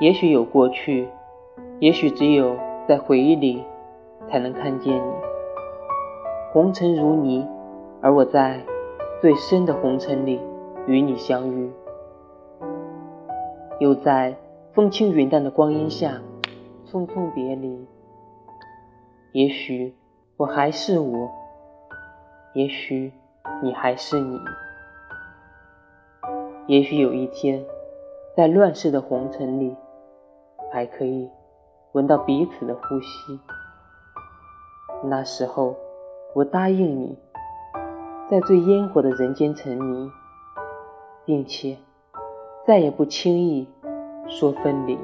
也许有过去，也许只有在回忆里才能看见你。红尘如泥，而我在最深的红尘里与你相遇，又在风轻云淡的光阴下匆匆别离。也许我还是我，也许你还是你，也许有一天，在乱世的红尘里。还可以闻到彼此的呼吸。那时候，我答应你，在最烟火的人间沉迷，并且再也不轻易说分离。